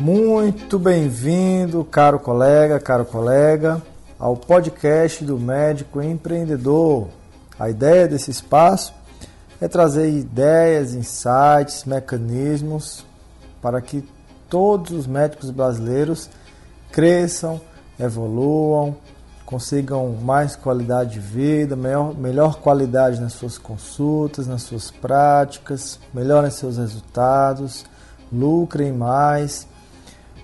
Muito bem-vindo, caro colega, caro colega, ao podcast do Médico Empreendedor. A ideia desse espaço é trazer ideias, insights, mecanismos para que todos os médicos brasileiros cresçam, evoluam, consigam mais qualidade de vida, melhor, melhor qualidade nas suas consultas, nas suas práticas, melhorem seus resultados, lucrem mais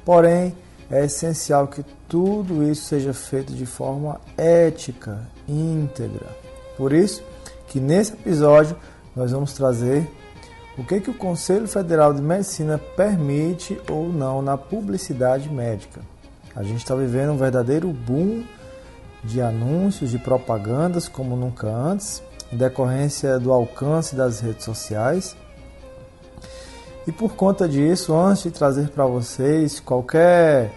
Porém, é essencial que tudo isso seja feito de forma ética, íntegra. Por isso que nesse episódio nós vamos trazer o que, que o Conselho Federal de Medicina permite ou não na publicidade médica. A gente está vivendo um verdadeiro boom de anúncios, de propagandas como nunca antes, em decorrência do alcance das redes sociais e por conta disso, antes de trazer para vocês qualquer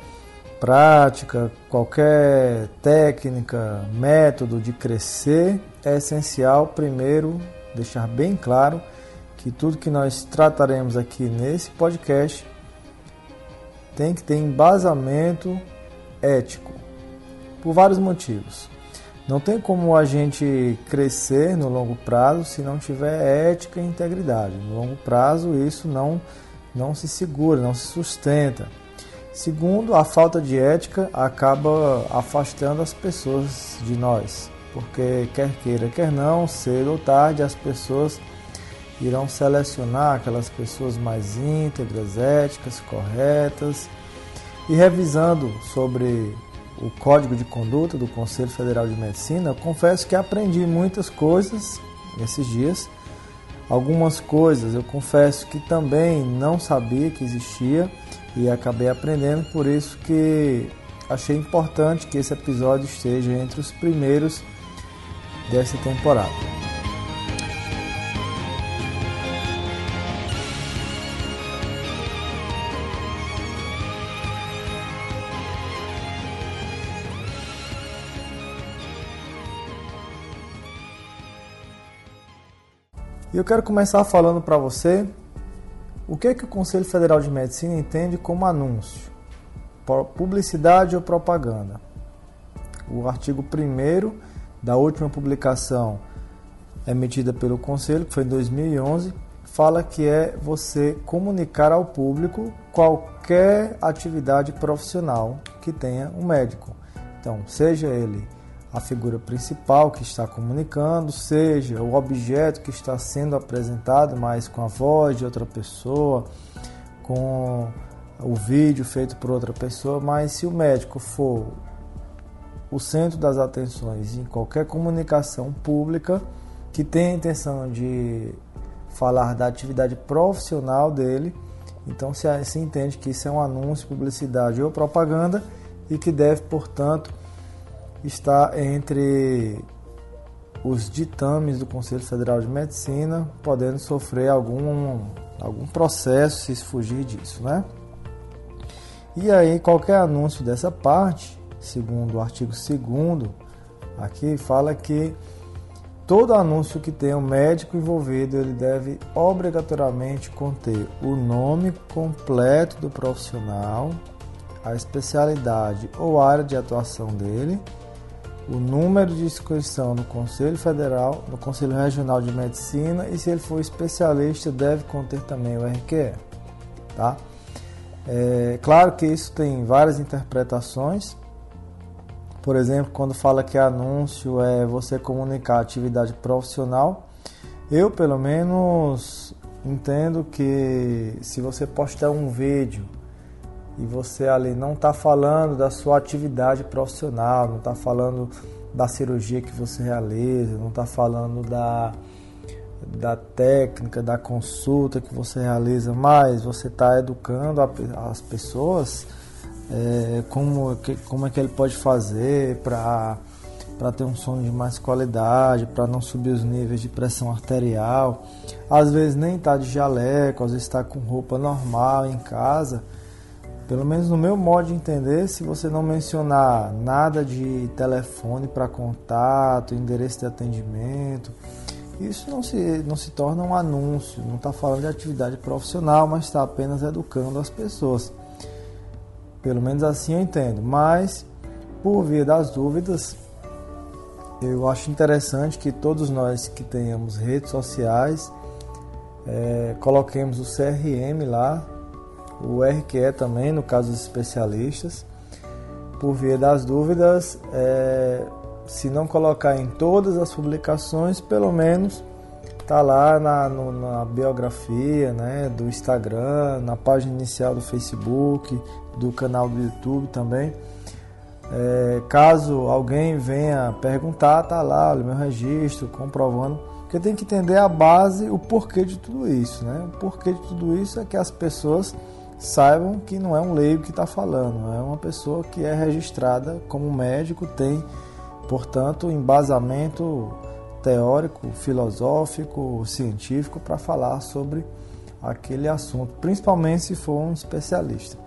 prática, qualquer técnica, método de crescer, é essencial primeiro deixar bem claro que tudo que nós trataremos aqui nesse podcast tem que ter embasamento ético, por vários motivos. Não tem como a gente crescer no longo prazo se não tiver ética e integridade. No longo prazo isso não, não se segura, não se sustenta. Segundo, a falta de ética acaba afastando as pessoas de nós, porque quer queira, quer não, cedo ou tarde as pessoas irão selecionar aquelas pessoas mais íntegras, éticas, corretas. E revisando sobre o Código de Conduta do Conselho Federal de Medicina, confesso que aprendi muitas coisas nesses dias. Algumas coisas eu confesso que também não sabia que existia e acabei aprendendo, por isso que achei importante que esse episódio esteja entre os primeiros dessa temporada. Eu quero começar falando para você o que, é que o Conselho Federal de Medicina entende como anúncio, publicidade ou propaganda. O artigo 1 da última publicação emitida pelo Conselho, que foi em 2011, fala que é você comunicar ao público qualquer atividade profissional que tenha um médico. Então, seja ele a figura principal que está comunicando, seja o objeto que está sendo apresentado, mas com a voz de outra pessoa, com o vídeo feito por outra pessoa, mas se o médico for o centro das atenções em qualquer comunicação pública que tenha a intenção de falar da atividade profissional dele, então se, se entende que isso é um anúncio, publicidade ou propaganda e que deve, portanto, está entre os ditames do Conselho Federal de Medicina, podendo sofrer algum, algum processo se fugir disso, né? E aí, qualquer anúncio dessa parte, segundo o artigo 2 aqui, fala que todo anúncio que tenha um médico envolvido, ele deve obrigatoriamente conter o nome completo do profissional, a especialidade ou área de atuação dele, o número de inscrição no Conselho Federal, no Conselho Regional de Medicina e se ele for especialista deve conter também o RQE, tá? É, claro que isso tem várias interpretações. Por exemplo, quando fala que anúncio é você comunicar atividade profissional, eu pelo menos entendo que se você postar um vídeo e você ali não está falando da sua atividade profissional, não está falando da cirurgia que você realiza, não está falando da, da técnica, da consulta que você realiza, mas você está educando a, as pessoas é, como, que, como é que ele pode fazer para para ter um sono de mais qualidade, para não subir os níveis de pressão arterial. Às vezes nem está de jaleco, às vezes está com roupa normal em casa pelo menos no meu modo de entender, se você não mencionar nada de telefone para contato, endereço de atendimento, isso não se, não se torna um anúncio, não está falando de atividade profissional, mas está apenas educando as pessoas. Pelo menos assim eu entendo. Mas, por via das dúvidas, eu acho interessante que todos nós que tenhamos redes sociais é, coloquemos o CRM lá, o RQE também, no caso dos especialistas. Por via das dúvidas, é, se não colocar em todas as publicações, pelo menos tá lá na, no, na biografia né, do Instagram, na página inicial do Facebook, do canal do YouTube também. É, caso alguém venha perguntar, tá lá o meu registro, comprovando. Porque tem que entender a base, o porquê de tudo isso. Né? O porquê de tudo isso é que as pessoas saibam que não é um leigo que está falando, é uma pessoa que é registrada como médico, tem, portanto, embasamento teórico, filosófico, científico para falar sobre aquele assunto, principalmente se for um especialista.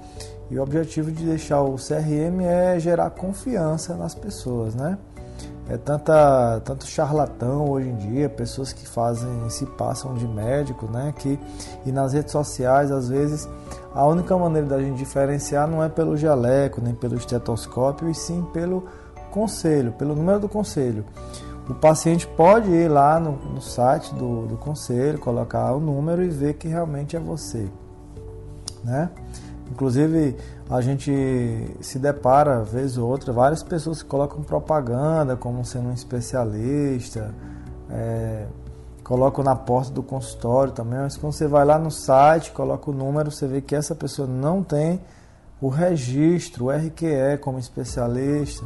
E o objetivo de deixar o CRM é gerar confiança nas pessoas, né? É tanta, tanto charlatão hoje em dia, pessoas que fazem, se passam de médico, né? Que, e nas redes sociais, às vezes, a única maneira da gente diferenciar não é pelo jaleco, nem pelo estetoscópio, e sim pelo conselho, pelo número do conselho. O paciente pode ir lá no, no site do, do conselho, colocar o número e ver que realmente é você, né? Inclusive, a gente se depara, vez ou outra, várias pessoas que colocam propaganda como sendo um especialista, é, colocam na porta do consultório também, mas quando você vai lá no site, coloca o número, você vê que essa pessoa não tem o registro, o RQE como especialista.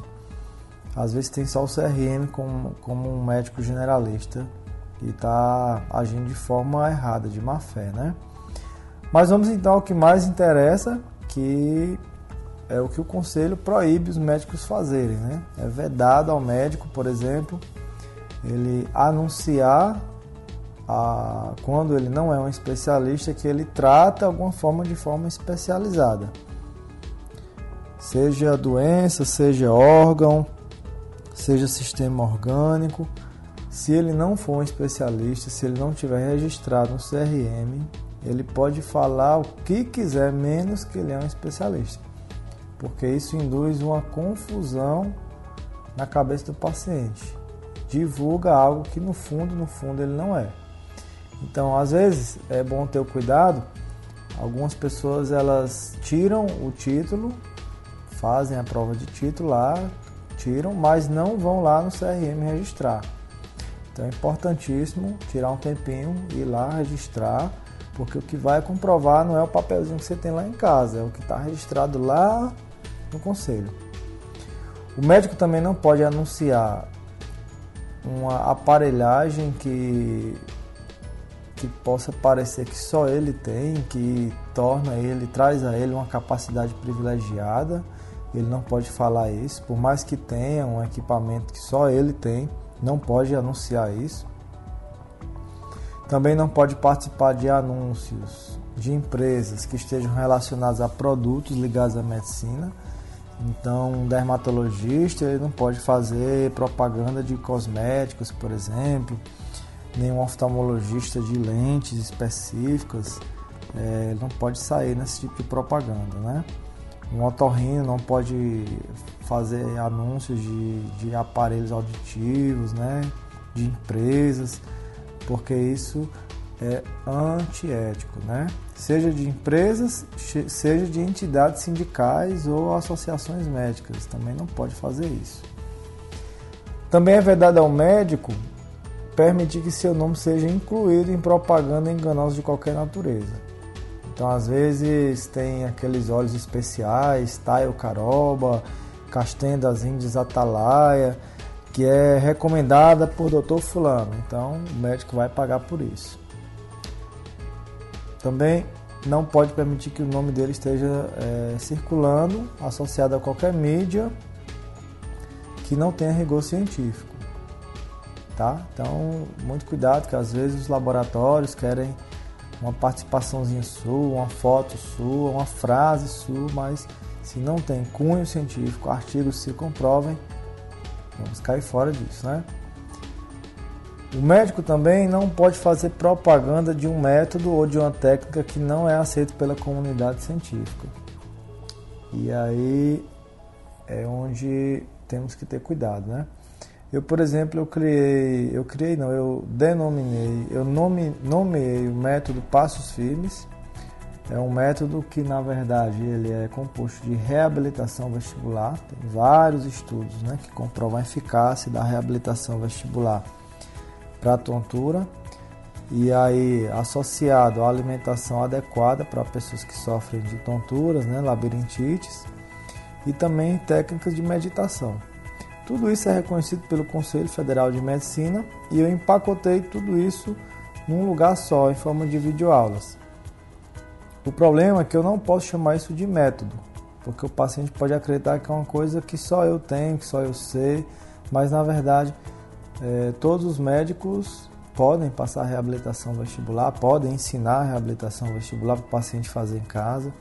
Às vezes tem só o CRM como, como um médico generalista e está agindo de forma errada, de má fé, né? Mas vamos então ao que mais interessa, que é o que o conselho proíbe os médicos fazerem, né? É vedado ao médico, por exemplo, ele anunciar a, quando ele não é um especialista que ele trata alguma forma de forma especializada. Seja doença, seja órgão, seja sistema orgânico. Se ele não for um especialista, se ele não tiver registrado no CRM, ele pode falar o que quiser, menos que ele é um especialista, porque isso induz uma confusão na cabeça do paciente. Divulga algo que no fundo, no fundo ele não é. Então, às vezes é bom ter o cuidado. Algumas pessoas elas tiram o título, fazem a prova de título lá, tiram, mas não vão lá no CRM registrar. Então é importantíssimo tirar um tempinho, ir lá registrar porque o que vai comprovar não é o papelzinho que você tem lá em casa, é o que está registrado lá no conselho. O médico também não pode anunciar uma aparelhagem que, que possa parecer que só ele tem, que torna ele, traz a ele uma capacidade privilegiada. Ele não pode falar isso, por mais que tenha um equipamento que só ele tem, não pode anunciar isso. Também não pode participar de anúncios de empresas que estejam relacionados a produtos ligados à medicina. Então, um dermatologista ele não pode fazer propaganda de cosméticos, por exemplo, nem um oftalmologista de lentes específicas, é, não pode sair nesse tipo de propaganda, né? Um otorrino não pode fazer anúncios de, de aparelhos auditivos, né? De empresas porque isso é antiético, né? Seja de empresas, seja de entidades sindicais ou associações médicas, também não pode fazer isso. Também é verdade ao médico permitir que seu nome seja incluído em propaganda enganosa de qualquer natureza. Então, às vezes, tem aqueles óleos especiais, Taio Caroba, Castanha das Índias Atalaia, que é recomendada por doutor fulano. Então o médico vai pagar por isso. Também não pode permitir que o nome dele esteja é, circulando, associado a qualquer mídia que não tenha rigor científico. Tá? Então, muito cuidado que às vezes os laboratórios querem uma participaçãozinha sua, uma foto sua, uma frase sua, mas se não tem cunho científico, artigos se comprovem, Vamos cair fora disso, né? O médico também não pode fazer propaganda de um método ou de uma técnica que não é aceito pela comunidade científica. E aí é onde temos que ter cuidado, né? Eu, por exemplo, eu criei, eu criei não, eu denominei, eu nome, nomeei o método Passos Firmes. É um método que, na verdade, ele é composto de reabilitação vestibular. Tem vários estudos né, que comprovam a eficácia da reabilitação vestibular para tontura e aí associado à alimentação adequada para pessoas que sofrem de tonturas, né, labirintites e também técnicas de meditação. Tudo isso é reconhecido pelo Conselho Federal de Medicina e eu empacotei tudo isso num lugar só, em forma de videoaulas. O problema é que eu não posso chamar isso de método, porque o paciente pode acreditar que é uma coisa que só eu tenho, que só eu sei, mas na verdade é, todos os médicos podem passar reabilitação vestibular, podem ensinar reabilitação vestibular para o paciente fazer em casa,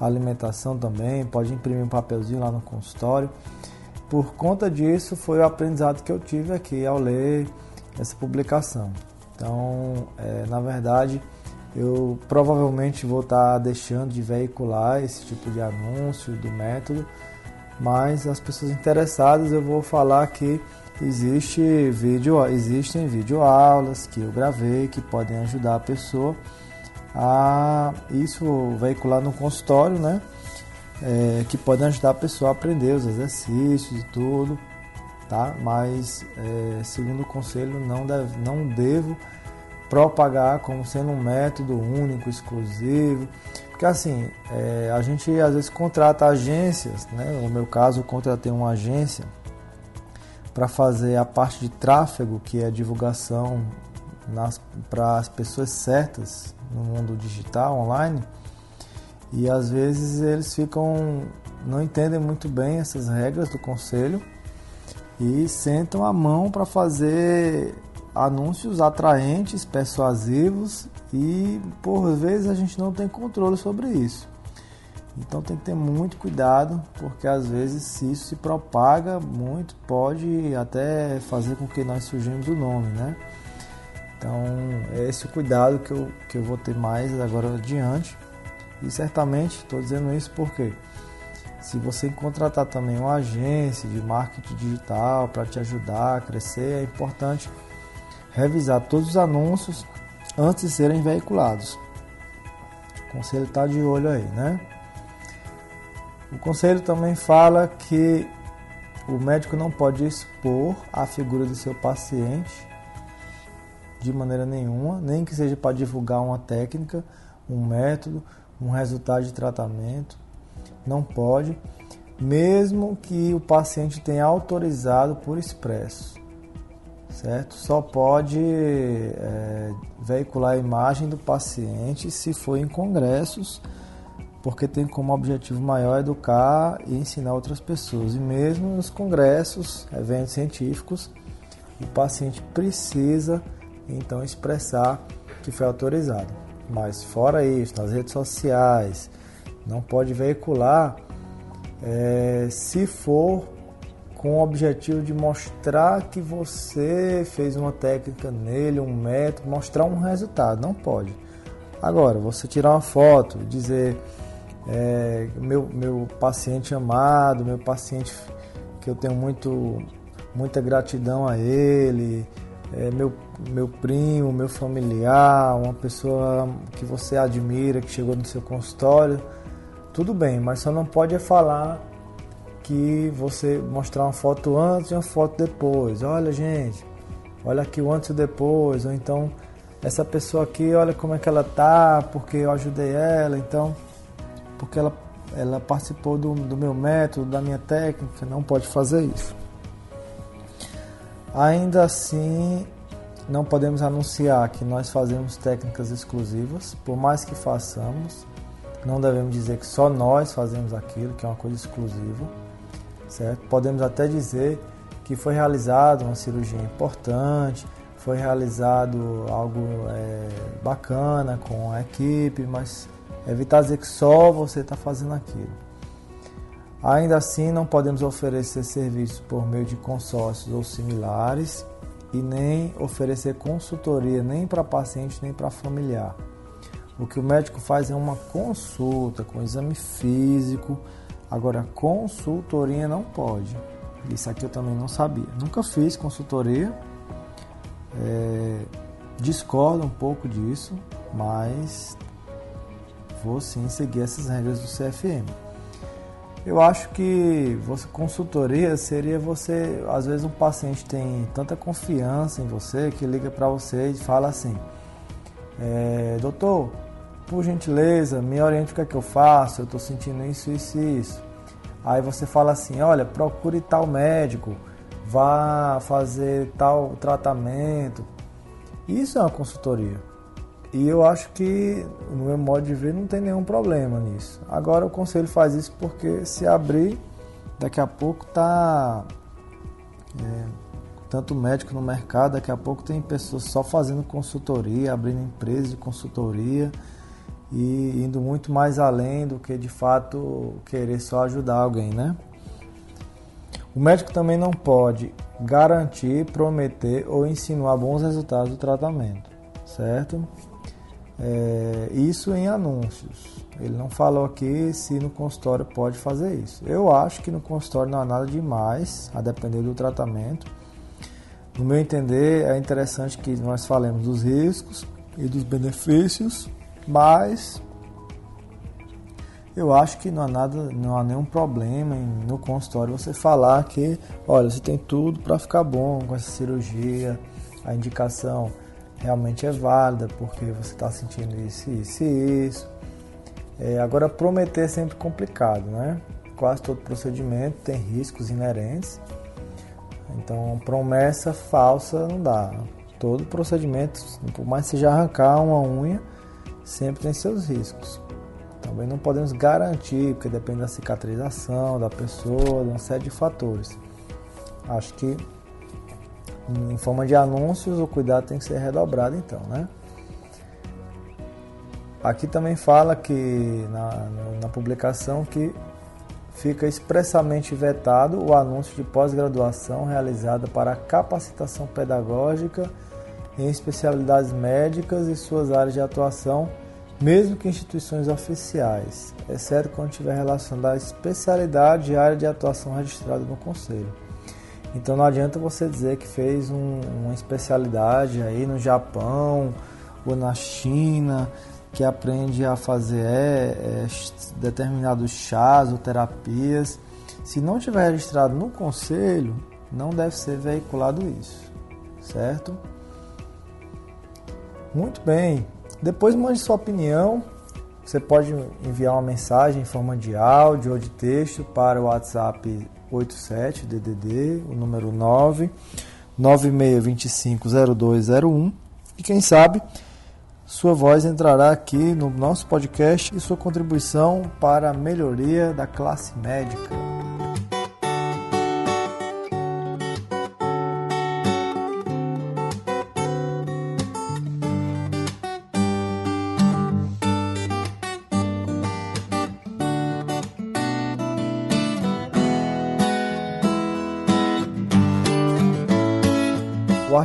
a alimentação também, pode imprimir um papelzinho lá no consultório. Por conta disso, foi o aprendizado que eu tive aqui ao ler essa publicação. Então, é, na verdade, eu provavelmente vou estar deixando de veicular esse tipo de anúncio do método, mas as pessoas interessadas eu vou falar que existe vídeo, existem videoaulas que eu gravei que podem ajudar a pessoa a isso veicular no consultório, né? É, que podem ajudar a pessoa a aprender os exercícios e tudo, tá? Mas é, segundo o conselho não, deve, não devo propagar como sendo um método único, exclusivo, porque assim é, a gente às vezes contrata agências, né? No meu caso eu contratei uma agência para fazer a parte de tráfego, que é a divulgação para as pessoas certas no mundo digital, online. E às vezes eles ficam não entendem muito bem essas regras do conselho e sentam a mão para fazer anúncios atraentes, persuasivos e por vezes a gente não tem controle sobre isso. Então tem que ter muito cuidado, porque às vezes se isso se propaga muito, pode até fazer com que nós surgimos do nome, né? Então é esse o cuidado que eu, que eu vou ter mais agora adiante. E certamente estou dizendo isso porque se você contratar também uma agência de marketing digital para te ajudar a crescer, é importante revisar todos os anúncios antes de serem veiculados. O conselho está de olho aí, né? O conselho também fala que o médico não pode expor a figura do seu paciente de maneira nenhuma, nem que seja para divulgar uma técnica, um método, um resultado de tratamento. Não pode, mesmo que o paciente tenha autorizado por expresso, certo? Só pode é, veicular a imagem do paciente se for em congressos porque tem como objetivo maior educar e ensinar outras pessoas. E mesmo nos congressos, eventos científicos, o paciente precisa então expressar que foi autorizado. Mas fora isso, nas redes sociais, não pode veicular é, se for com o objetivo de mostrar que você fez uma técnica nele, um método, mostrar um resultado. Não pode. Agora, você tirar uma foto, dizer é, meu, meu paciente amado, meu paciente que eu tenho muito, muita gratidão a ele, é, meu, meu primo, meu familiar, uma pessoa que você admira, que chegou no seu consultório, tudo bem, mas só não pode é falar que você mostrar uma foto antes e uma foto depois. Olha, gente, olha aqui o antes e o depois, ou então essa pessoa aqui, olha como é que ela tá, porque eu ajudei ela, então porque ela, ela participou do, do meu método, da minha técnica, não pode fazer isso. Ainda assim, não podemos anunciar que nós fazemos técnicas exclusivas, por mais que façamos, não devemos dizer que só nós fazemos aquilo, que é uma coisa exclusiva, certo? Podemos até dizer que foi realizada uma cirurgia importante, foi realizado algo é, bacana com a equipe, mas Evitar dizer que só você está fazendo aquilo. Ainda assim, não podemos oferecer serviços por meio de consórcios ou similares e nem oferecer consultoria nem para paciente nem para familiar. O que o médico faz é uma consulta com exame físico, Agora, consultoria não pode. Isso aqui eu também não sabia. Nunca fiz consultoria. É, discordo um pouco disso, mas vou sim seguir essas regras do CFM. Eu acho que você consultoria seria você, às vezes um paciente tem tanta confiança em você que liga para você e fala assim: é, doutor, por gentileza, me oriente o que é que eu faço, eu estou sentindo isso, isso e isso. Aí você fala assim, olha, procure tal médico, vá fazer tal tratamento. Isso é uma consultoria. E eu acho que, no meu modo de ver, não tem nenhum problema nisso. Agora o conselho faz isso porque se abrir, daqui a pouco tá é, tanto médico no mercado, daqui a pouco tem pessoas só fazendo consultoria, abrindo empresas de consultoria e indo muito mais além do que de fato querer só ajudar alguém, né? O médico também não pode garantir, prometer ou insinuar bons resultados do tratamento, certo? É, isso em anúncios. Ele não falou aqui se no consultório pode fazer isso. Eu acho que no consultório não há nada demais, a depender do tratamento. No meu entender, é interessante que nós falemos dos riscos e dos benefícios, mas eu acho que não há nada, não há nenhum problema em, no consultório você falar que, olha, você tem tudo para ficar bom com essa cirurgia, a indicação realmente é válida porque você está sentindo isso, isso e isso. É, agora prometer é sempre complicado, né? Quase todo procedimento tem riscos inerentes. Então promessa falsa não dá. Todo procedimento, por mais que seja arrancar uma unha, sempre tem seus riscos. Também não podemos garantir, porque depende da cicatrização da pessoa, de uma série de fatores. Acho que em forma de anúncios o cuidado tem que ser redobrado então, né? Aqui também fala que na, na publicação que fica expressamente vetado o anúncio de pós-graduação realizada para capacitação pedagógica em especialidades médicas e suas áreas de atuação, mesmo que instituições oficiais, exceto quando tiver relacionada à especialidade e área de atuação registrada no Conselho. Então não adianta você dizer que fez um, uma especialidade aí no Japão ou na China, que aprende a fazer é, é, determinados chás ou terapias. Se não tiver registrado no conselho, não deve ser veiculado isso, certo? Muito bem. Depois mande sua opinião. Você pode enviar uma mensagem em forma de áudio ou de texto para o WhatsApp 87 DDD, o número 9 96250201 e quem sabe sua voz entrará aqui no nosso podcast e sua contribuição para a melhoria da classe médica.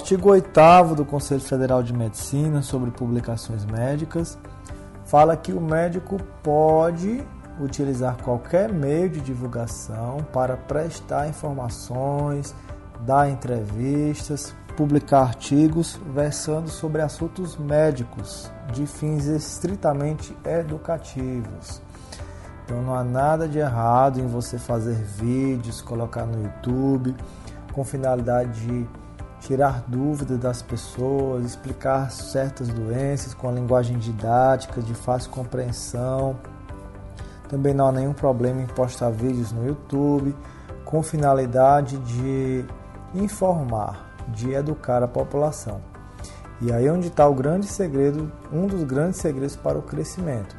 Artigo 8 do Conselho Federal de Medicina sobre publicações médicas fala que o médico pode utilizar qualquer meio de divulgação para prestar informações, dar entrevistas, publicar artigos versando sobre assuntos médicos de fins estritamente educativos. Então não há nada de errado em você fazer vídeos, colocar no YouTube com finalidade de tirar dúvidas das pessoas, explicar certas doenças com a linguagem didática, de fácil compreensão. Também não há nenhum problema em postar vídeos no YouTube com finalidade de informar, de educar a população. E aí é onde está o grande segredo, um dos grandes segredos para o crescimento.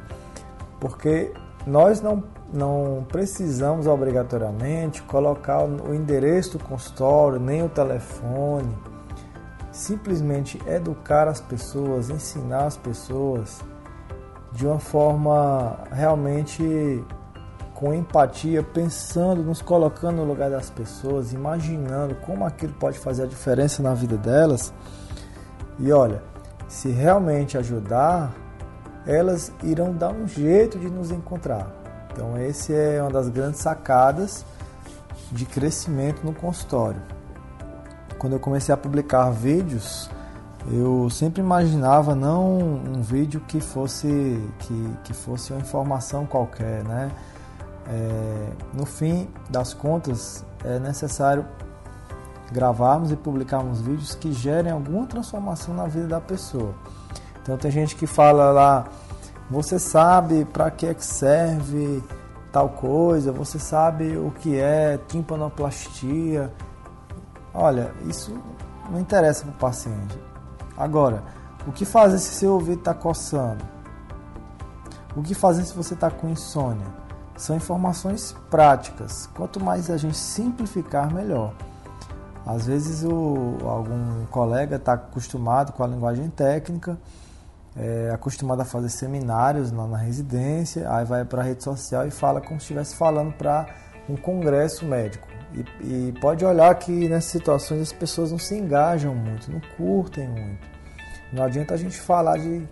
Porque nós não não precisamos obrigatoriamente colocar o endereço do consultório, nem o telefone. Simplesmente educar as pessoas, ensinar as pessoas de uma forma realmente com empatia, pensando, nos colocando no lugar das pessoas, imaginando como aquilo pode fazer a diferença na vida delas. E olha, se realmente ajudar, elas irão dar um jeito de nos encontrar Então, esse é uma das grandes sacadas de crescimento no consultório. Quando eu comecei a publicar vídeos, eu sempre imaginava não um vídeo que fosse que, que fosse uma informação qualquer, né? É, no fim das contas, é necessário gravarmos e publicarmos vídeos que gerem alguma transformação na vida da pessoa. Então tem gente que fala lá, você sabe para que é que serve tal coisa, você sabe o que é timpanoplastia. Olha, isso não interessa para o paciente. Agora, o que fazer se seu ouvido está coçando? O que fazer se você está com insônia? São informações práticas. Quanto mais a gente simplificar, melhor. Às vezes o, algum colega está acostumado com a linguagem técnica, é, acostumado a fazer seminários lá na residência, aí vai para a rede social e fala como se estivesse falando para um congresso médico. E, e, pode olhar que nessas situações as pessoas não se engajam muito, não curtem muito. Não adianta a gente falar de,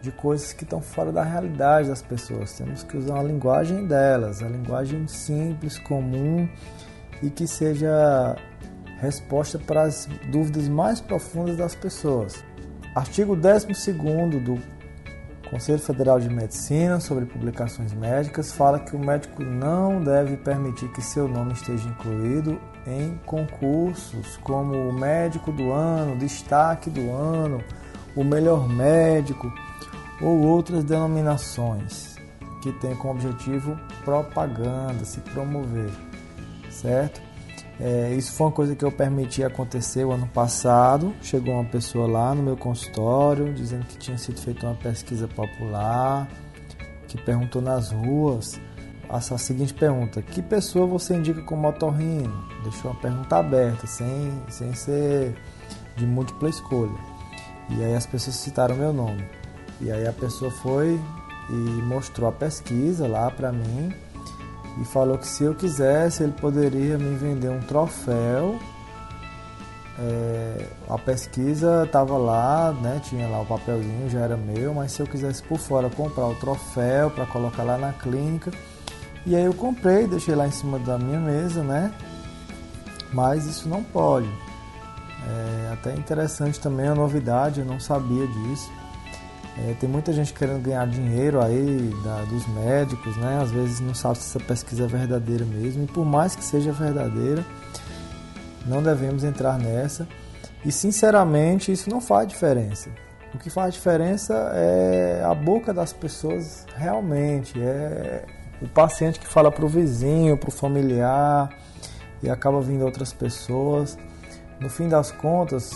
de coisas que estão fora da realidade das pessoas. Temos que usar a linguagem delas, a linguagem simples, comum e que seja resposta para as dúvidas mais profundas das pessoas. Artigo 12 do Conselho Federal de Medicina sobre publicações médicas fala que o médico não deve permitir que seu nome esteja incluído em concursos como o médico do ano, destaque do ano, o melhor médico ou outras denominações que têm como objetivo propaganda, se promover, certo? É, isso foi uma coisa que eu permiti acontecer o ano passado. Chegou uma pessoa lá no meu consultório dizendo que tinha sido feita uma pesquisa popular, que perguntou nas ruas a seguinte pergunta: Que pessoa você indica como otorrino? Deixou uma pergunta aberta, sem, sem ser de múltipla escolha. E aí as pessoas citaram meu nome. E aí a pessoa foi e mostrou a pesquisa lá para mim e falou que se eu quisesse ele poderia me vender um troféu. É, a pesquisa estava lá, né, tinha lá o papelzinho, já era meu, mas se eu quisesse por fora comprar o troféu para colocar lá na clínica, e aí eu comprei, deixei lá em cima da minha mesa, né? Mas isso não pode. É até interessante também a novidade, eu não sabia disso. É, tem muita gente querendo ganhar dinheiro aí da, dos médicos, né? Às vezes não sabe se essa pesquisa é verdadeira mesmo. E por mais que seja verdadeira, não devemos entrar nessa. E sinceramente, isso não faz diferença. O que faz diferença é a boca das pessoas realmente. É o paciente que fala para o vizinho, para o familiar e acaba vindo outras pessoas. No fim das contas,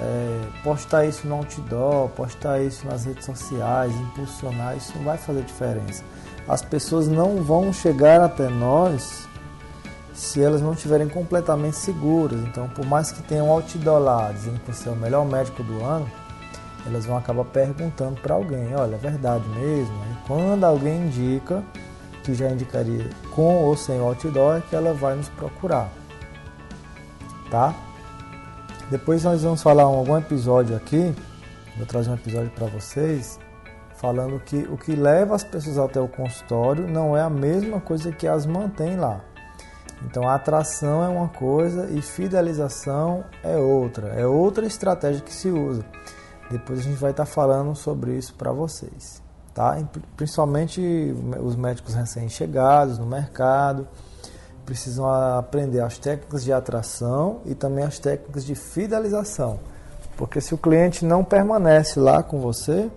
é, postar isso no outdoor, postar isso nas redes sociais, impulsionar, isso vai fazer diferença. As pessoas não vão chegar até nós se elas não estiverem completamente seguras. Então, por mais que tenham outdoor lá dizendo que você é o melhor médico do ano, elas vão acabar perguntando para alguém: olha, é verdade mesmo? E quando alguém indica, que já indicaria com ou sem outdoor, é que ela vai nos procurar. Tá? Depois nós vamos falar em algum episódio aqui, vou trazer um episódio para vocês, falando que o que leva as pessoas até o consultório não é a mesma coisa que as mantém lá. Então a atração é uma coisa e fidelização é outra, é outra estratégia que se usa. Depois a gente vai estar tá falando sobre isso para vocês, tá? Principalmente os médicos recém-chegados no mercado precisam aprender as técnicas de atração e também as técnicas de fidelização. Porque se o cliente não permanece lá com você,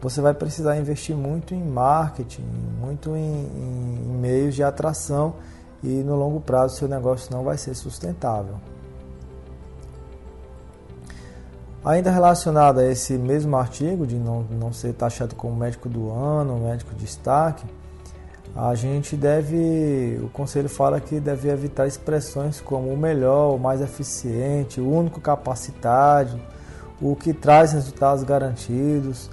você vai precisar investir muito em marketing, muito em, em, em meios de atração e no longo prazo seu negócio não vai ser sustentável. Ainda relacionado a esse mesmo artigo de não, não ser taxado como médico do ano, médico de destaque, a gente deve, o conselho fala que deve evitar expressões como o melhor, o mais eficiente, o único capacitado, o que traz resultados garantidos.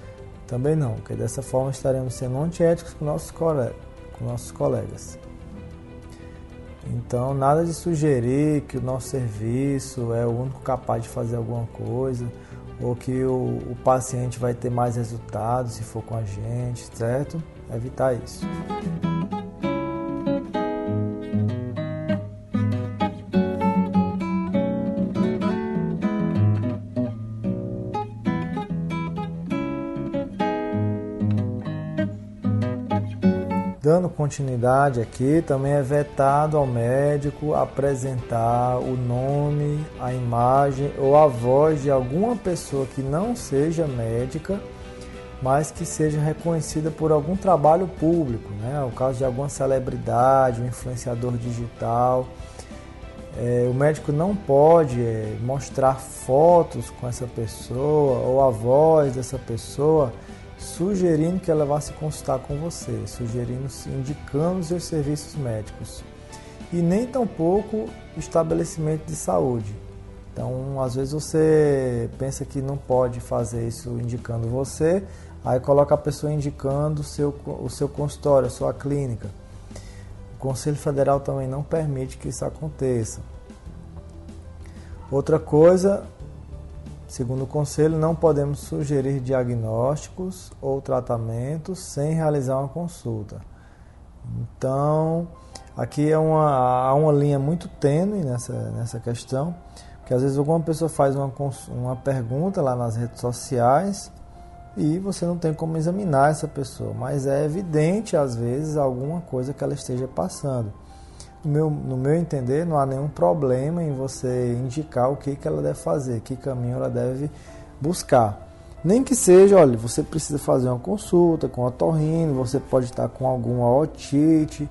Também não, porque dessa forma estaremos sendo antiéticos com nossos, colegas, com nossos colegas. Então, nada de sugerir que o nosso serviço é o único capaz de fazer alguma coisa, ou que o, o paciente vai ter mais resultados se for com a gente, certo? evitar isso. Continuidade aqui, também é vetado ao médico apresentar o nome, a imagem ou a voz de alguma pessoa que não seja médica, mas que seja reconhecida por algum trabalho público, né? O caso de alguma celebridade, um influenciador digital. É, o médico não pode é, mostrar fotos com essa pessoa ou a voz dessa pessoa sugerindo que ela vá se consultar com você, sugerindo, indicando os seus serviços médicos. E nem tampouco estabelecimento de saúde. Então, às vezes você pensa que não pode fazer isso indicando você, aí coloca a pessoa indicando o seu, o seu consultório, a sua clínica. O Conselho Federal também não permite que isso aconteça. Outra coisa, Segundo o conselho, não podemos sugerir diagnósticos ou tratamentos sem realizar uma consulta. Então, aqui é uma, há uma linha muito tênue nessa, nessa questão, porque às vezes alguma pessoa faz uma, uma pergunta lá nas redes sociais e você não tem como examinar essa pessoa, mas é evidente às vezes alguma coisa que ela esteja passando meu, no meu entender, não há nenhum problema em você indicar o que, que ela deve fazer, que caminho ela deve buscar. Nem que seja, olha, você precisa fazer uma consulta com a torrino, você pode estar com alguma otite.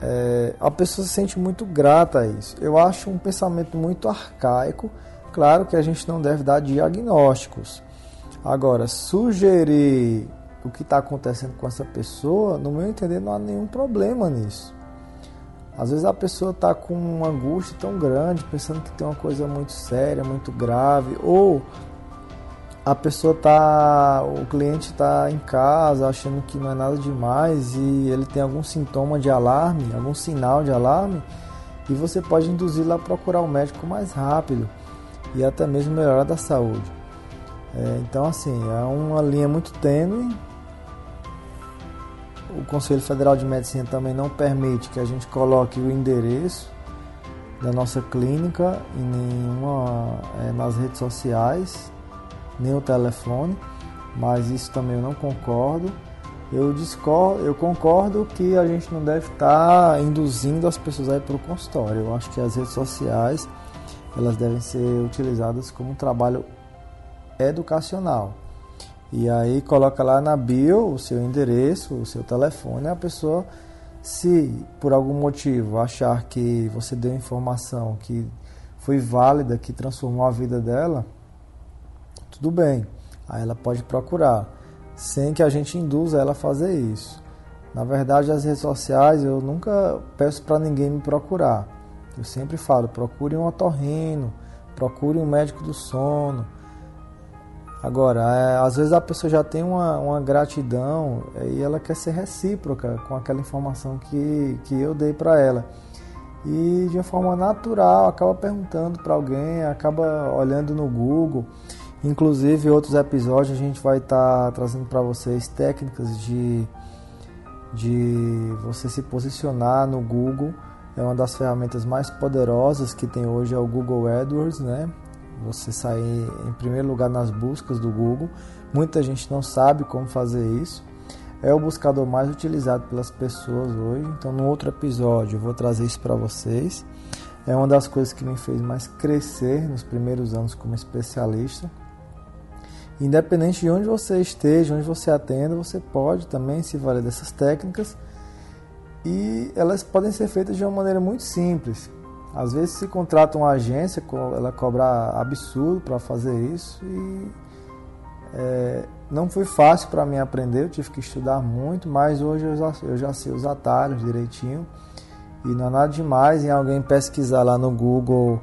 É, a pessoa se sente muito grata a isso. Eu acho um pensamento muito arcaico. Claro que a gente não deve dar diagnósticos. Agora, sugerir o que está acontecendo com essa pessoa, no meu entender, não há nenhum problema nisso. Às vezes a pessoa está com uma angústia tão grande, pensando que tem uma coisa muito séria, muito grave, ou a pessoa tá, o cliente está em casa achando que não é nada demais e ele tem algum sintoma de alarme, algum sinal de alarme, e você pode induzir lá a procurar o um médico mais rápido e até mesmo melhorar da saúde. É, então assim, é uma linha muito tênue o Conselho Federal de Medicina também não permite que a gente coloque o endereço da nossa clínica em nenhuma, é, nas redes sociais, nem o telefone, mas isso também eu não concordo. Eu discordo, eu concordo que a gente não deve estar tá induzindo as pessoas a ir para o consultório. Eu acho que as redes sociais elas devem ser utilizadas como um trabalho educacional. E aí coloca lá na bio o seu endereço, o seu telefone, a pessoa se por algum motivo achar que você deu informação que foi válida, que transformou a vida dela, tudo bem. Aí ela pode procurar, sem que a gente induza ela a fazer isso. Na verdade, as redes sociais eu nunca peço para ninguém me procurar. Eu sempre falo, procure um otorrino, procure um médico do sono, Agora, é, às vezes a pessoa já tem uma, uma gratidão e ela quer ser recíproca com aquela informação que, que eu dei para ela. E de uma forma natural, acaba perguntando para alguém, acaba olhando no Google. Inclusive, outros episódios a gente vai estar tá trazendo para vocês técnicas de, de você se posicionar no Google. É uma das ferramentas mais poderosas que tem hoje é o Google AdWords, né? Você sair em primeiro lugar nas buscas do Google. Muita gente não sabe como fazer isso. É o buscador mais utilizado pelas pessoas hoje. Então, no outro episódio, eu vou trazer isso para vocês. É uma das coisas que me fez mais crescer nos primeiros anos como especialista. Independente de onde você esteja, onde você atenda, você pode também se valer dessas técnicas e elas podem ser feitas de uma maneira muito simples. Às vezes se contrata uma agência, ela cobra absurdo para fazer isso e é, não foi fácil para mim aprender, eu tive que estudar muito, mas hoje eu já, eu já sei os atalhos direitinho e não é nada demais em alguém pesquisar lá no Google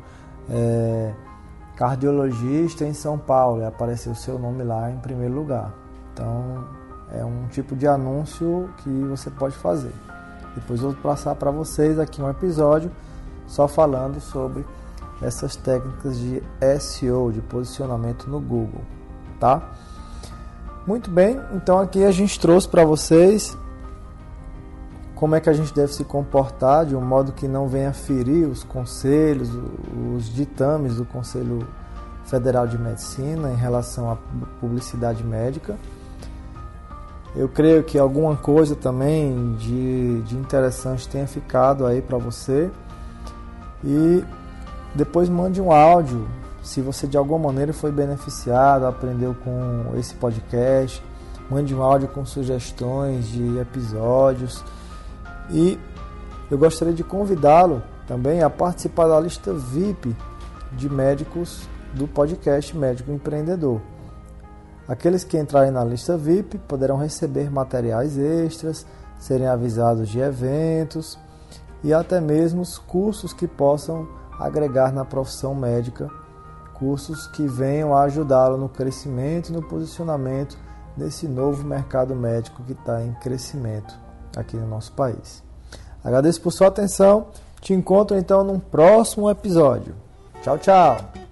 é, cardiologista em São Paulo e aparecer o seu nome lá em primeiro lugar. Então é um tipo de anúncio que você pode fazer. Depois eu vou passar para vocês aqui um episódio só falando sobre essas técnicas de SEO, de posicionamento no Google, tá? Muito bem, então aqui a gente trouxe para vocês como é que a gente deve se comportar de um modo que não venha ferir os conselhos, os ditames do Conselho Federal de Medicina em relação à publicidade médica. Eu creio que alguma coisa também de, de interessante tenha ficado aí para você. E depois mande um áudio se você de alguma maneira foi beneficiado, aprendeu com esse podcast. Mande um áudio com sugestões de episódios. E eu gostaria de convidá-lo também a participar da lista VIP de médicos do podcast Médico Empreendedor. Aqueles que entrarem na lista VIP poderão receber materiais extras, serem avisados de eventos e até mesmo cursos que possam agregar na profissão médica, cursos que venham a ajudá-lo no crescimento e no posicionamento desse novo mercado médico que está em crescimento aqui no nosso país. Agradeço por sua atenção. Te encontro então num próximo episódio. Tchau, tchau.